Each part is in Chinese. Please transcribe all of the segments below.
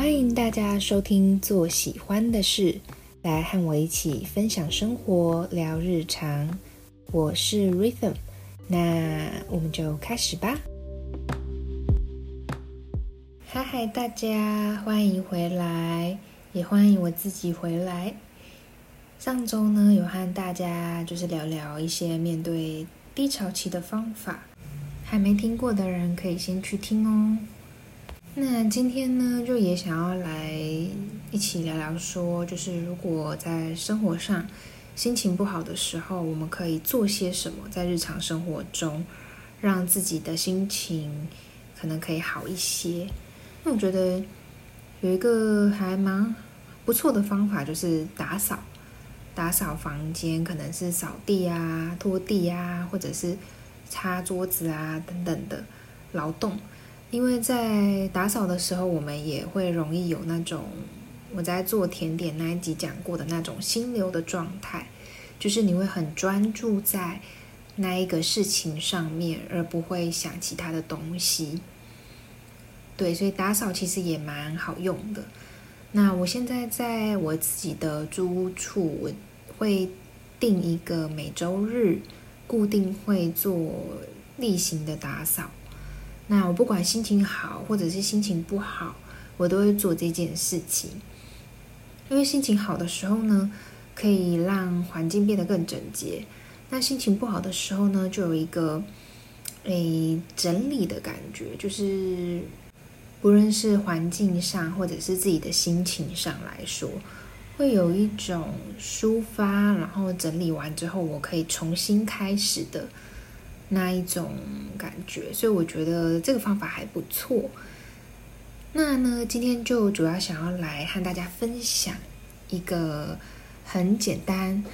欢迎大家收听《做喜欢的事》，来和我一起分享生活、聊日常。我是 Rhythm，那我们就开始吧。嗨嗨，大家欢迎回来，也欢迎我自己回来。上周呢，有和大家就是聊聊一些面对低潮期的方法，还没听过的人可以先去听哦。那今天呢，就也想要来一起聊聊，说就是如果在生活上心情不好的时候，我们可以做些什么，在日常生活中让自己的心情可能可以好一些。那我觉得有一个还蛮不错的方法，就是打扫，打扫房间，可能是扫地啊、拖地啊，或者是擦桌子啊等等的劳动。因为在打扫的时候，我们也会容易有那种我在做甜点那一集讲过的那种心流的状态，就是你会很专注在那一个事情上面，而不会想其他的东西。对，所以打扫其实也蛮好用的。那我现在在我自己的租屋处，我会定一个每周日固定会做例行的打扫。那我不管心情好或者是心情不好，我都会做这件事情。因为心情好的时候呢，可以让环境变得更整洁；那心情不好的时候呢，就有一个诶整理的感觉，就是不论是环境上或者是自己的心情上来说，会有一种抒发，然后整理完之后，我可以重新开始的。那一种感觉，所以我觉得这个方法还不错。那呢，今天就主要想要来和大家分享一个很简单，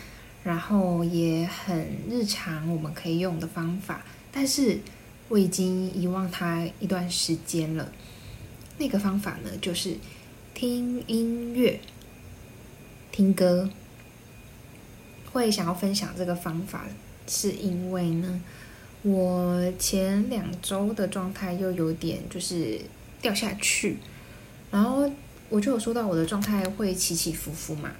然后也很日常我们可以用的方法。但是我已经遗忘它一段时间了。那个方法呢，就是听音乐、听歌。会想要分享这个方法，是因为呢。我前两周的状态又有点就是掉下去，然后我就有说到我的状态会起起伏伏嘛。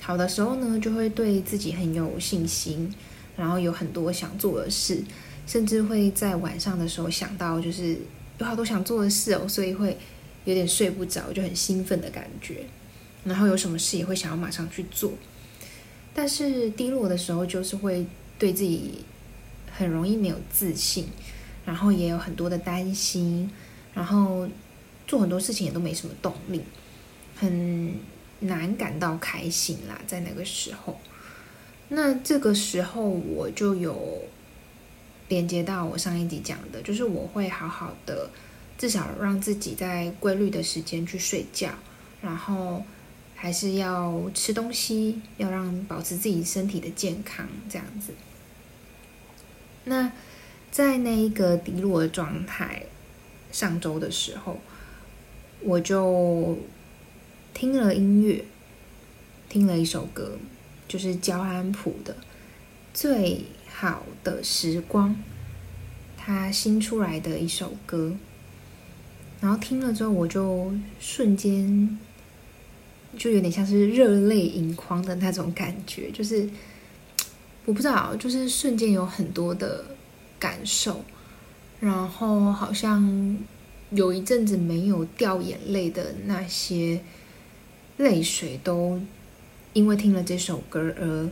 好的时候呢，就会对自己很有信心，然后有很多想做的事，甚至会在晚上的时候想到就是有好多想做的事哦，所以会有点睡不着，就很兴奋的感觉。然后有什么事也会想要马上去做，但是低落的时候就是会对自己。很容易没有自信，然后也有很多的担心，然后做很多事情也都没什么动力，很难感到开心啦。在那个时候，那这个时候我就有连接到我上一集讲的，就是我会好好的，至少让自己在规律的时间去睡觉，然后还是要吃东西，要让保持自己身体的健康，这样子。那在那一个低落的状态，上周的时候，我就听了音乐，听了一首歌，就是焦安普的《最好的时光》，他新出来的一首歌。然后听了之后，我就瞬间就有点像是热泪盈眶的那种感觉，就是。我不知道，就是瞬间有很多的感受，然后好像有一阵子没有掉眼泪的那些泪水，都因为听了这首歌而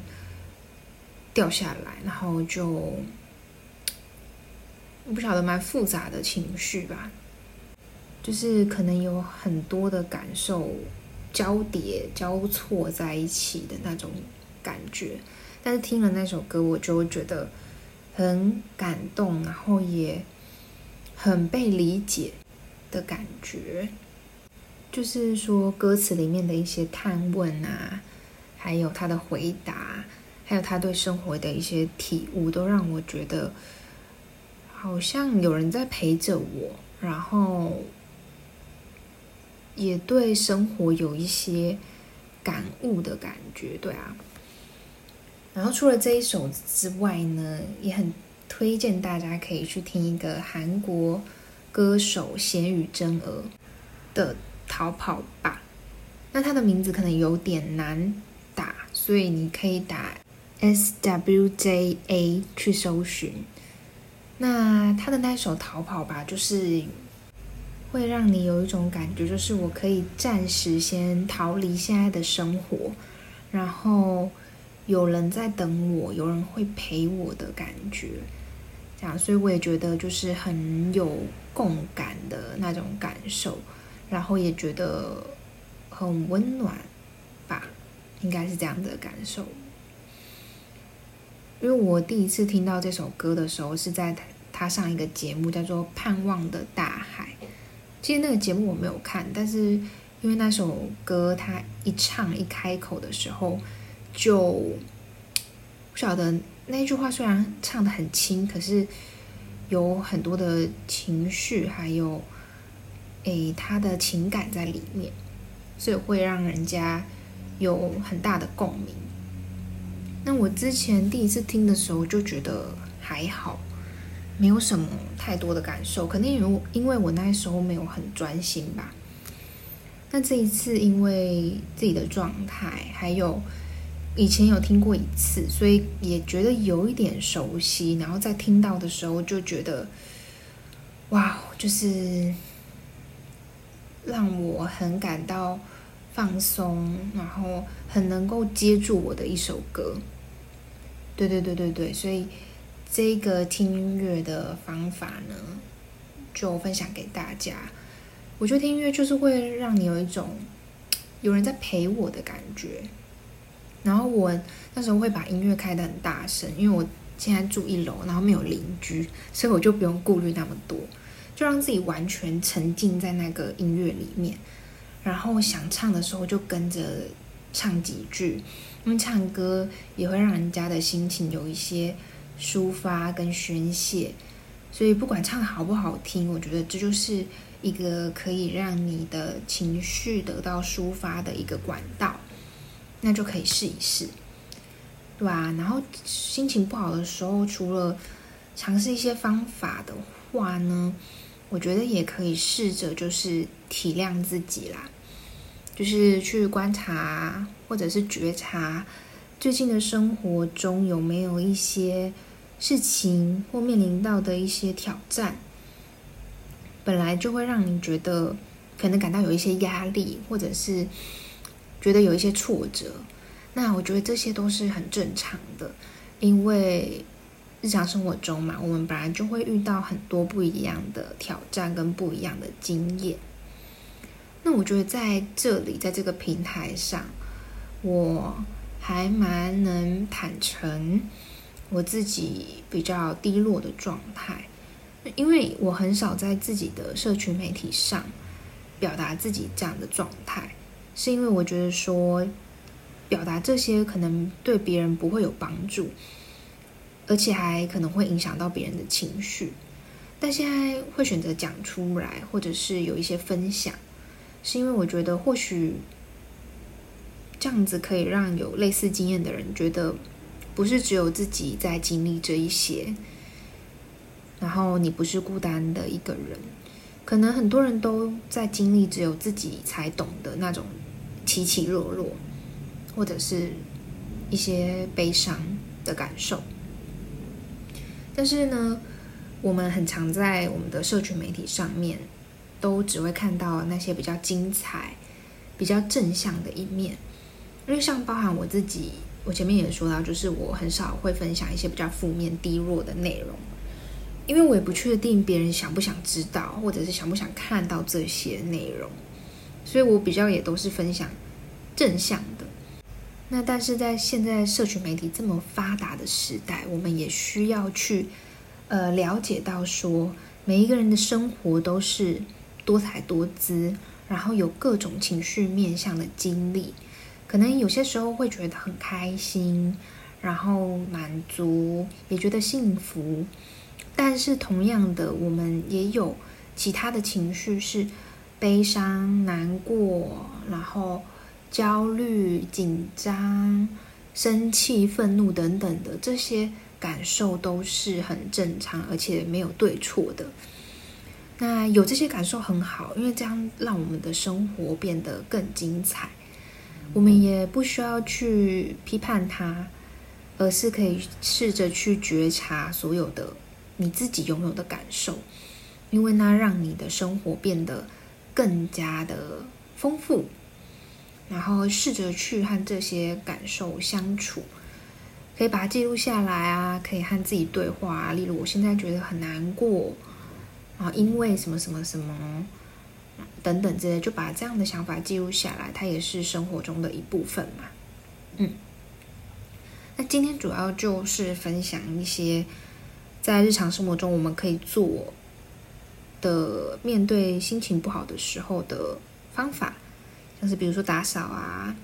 掉下来，然后就我不晓得蛮复杂的情绪吧，就是可能有很多的感受交叠交错在一起的那种感觉。但是听了那首歌，我就会觉得很感动，然后也很被理解的感觉。就是说，歌词里面的一些探问啊，还有他的回答，还有他对生活的一些体悟，都让我觉得好像有人在陪着我，然后也对生活有一些感悟的感觉。对啊。然后除了这一首之外呢，也很推荐大家可以去听一个韩国歌手咸雨真娥的逃跑吧。那它的名字可能有点难打，所以你可以打 S W J A 去搜寻。那他的那一首《逃跑吧》就是会让你有一种感觉，就是我可以暂时先逃离现在的生活，然后有人在等我，有人会陪我的感觉。这样，所以我也觉得就是很有共感的那种感受，然后也觉得很温暖吧，应该是这样的感受。因为我第一次听到这首歌的时候，是在他上一个节目，叫做《盼望的大海》。其实那个节目我没有看，但是因为那首歌他一唱一开口的时候，就不晓得那句话虽然唱的很轻，可是有很多的情绪，还有诶他的情感在里面，所以会让人家有很大的共鸣。那我之前第一次听的时候就觉得还好，没有什么太多的感受，肯定有因为我那时候没有很专心吧。那这一次因为自己的状态，还有以前有听过一次，所以也觉得有一点熟悉。然后在听到的时候就觉得，哇，就是让我很感到。放松，然后很能够接住我的一首歌。对对对对对，所以这个听音乐的方法呢，就分享给大家。我觉得听音乐就是会让你有一种有人在陪我的感觉。然后我那时候会把音乐开得很大声，因为我现在住一楼，然后没有邻居，所以我就不用顾虑那么多，就让自己完全沉浸在那个音乐里面。然后想唱的时候就跟着唱几句，因为唱歌也会让人家的心情有一些抒发跟宣泄，所以不管唱的好不好听，我觉得这就是一个可以让你的情绪得到抒发的一个管道，那就可以试一试，对吧？然后心情不好的时候，除了尝试一些方法的话呢？我觉得也可以试着就是体谅自己啦，就是去观察或者是觉察最近的生活中有没有一些事情或面临到的一些挑战，本来就会让你觉得可能感到有一些压力，或者是觉得有一些挫折。那我觉得这些都是很正常的，因为。日常生活中嘛，我们本来就会遇到很多不一样的挑战跟不一样的经验。那我觉得在这里，在这个平台上，我还蛮能坦诚我自己比较低落的状态，因为我很少在自己的社群媒体上表达自己这样的状态，是因为我觉得说表达这些可能对别人不会有帮助。而且还可能会影响到别人的情绪，但现在会选择讲出来，或者是有一些分享，是因为我觉得或许这样子可以让有类似经验的人觉得，不是只有自己在经历这一些，然后你不是孤单的一个人，可能很多人都在经历只有自己才懂的那种起起落落，或者是一些悲伤的感受。但是呢，我们很常在我们的社群媒体上面，都只会看到那些比较精彩、比较正向的一面。因为像包含我自己，我前面也说到，就是我很少会分享一些比较负面、低落的内容，因为我也不确定别人想不想知道，或者是想不想看到这些内容，所以我比较也都是分享正向的。那但是在现在社群媒体这么发达的时代，我们也需要去，呃，了解到说，每一个人的生活都是多彩多姿，然后有各种情绪面向的经历，可能有些时候会觉得很开心，然后满足，也觉得幸福，但是同样的，我们也有其他的情绪是悲伤、难过，然后。焦虑、紧张、生气、愤怒等等的这些感受都是很正常，而且没有对错的。那有这些感受很好，因为这样让我们的生活变得更精彩。我们也不需要去批判它，而是可以试着去觉察所有的你自己拥有的感受，因为那让你的生活变得更加的丰富。然后试着去和这些感受相处，可以把它记录下来啊，可以和自己对话。例如，我现在觉得很难过啊，因为什么什么什么。等等之类，就把这样的想法记录下来，它也是生活中的一部分嘛。嗯，那今天主要就是分享一些在日常生活中我们可以做的面对心情不好的时候的方法，像是比如说打扫啊、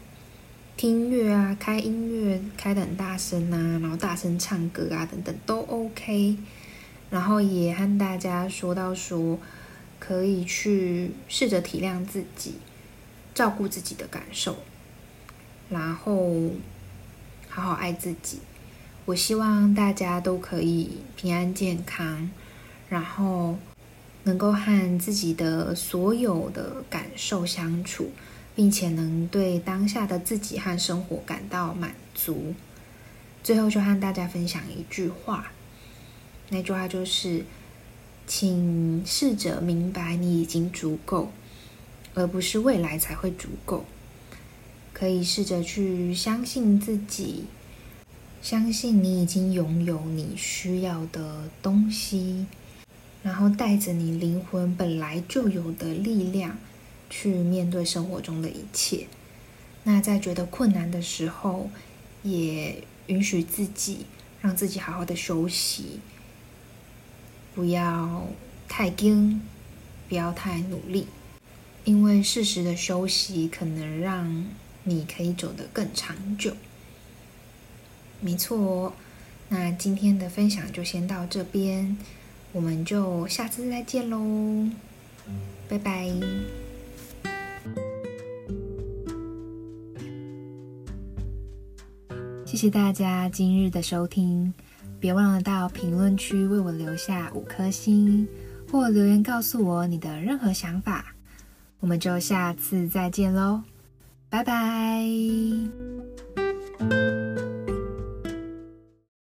听音乐啊、开音乐开的很大声啊，然后大声唱歌啊等等都 OK。然后也和大家说到说。可以去试着体谅自己，照顾自己的感受，然后好好爱自己。我希望大家都可以平安健康，然后能够和自己的所有的感受相处，并且能对当下的自己和生活感到满足。最后，就和大家分享一句话，那句话就是。请试着明白，你已经足够，而不是未来才会足够。可以试着去相信自己，相信你已经拥有你需要的东西，然后带着你灵魂本来就有的力量去面对生活中的一切。那在觉得困难的时候，也允许自己，让自己好好的休息。不要太惊，不要太努力，因为适时的休息可能让你可以走得更长久。没错，那今天的分享就先到这边，我们就下次再见喽，拜拜！谢谢大家今日的收听。别忘了到评论区为我留下五颗星，或留言告诉我你的任何想法。我们就下次再见喽，拜拜。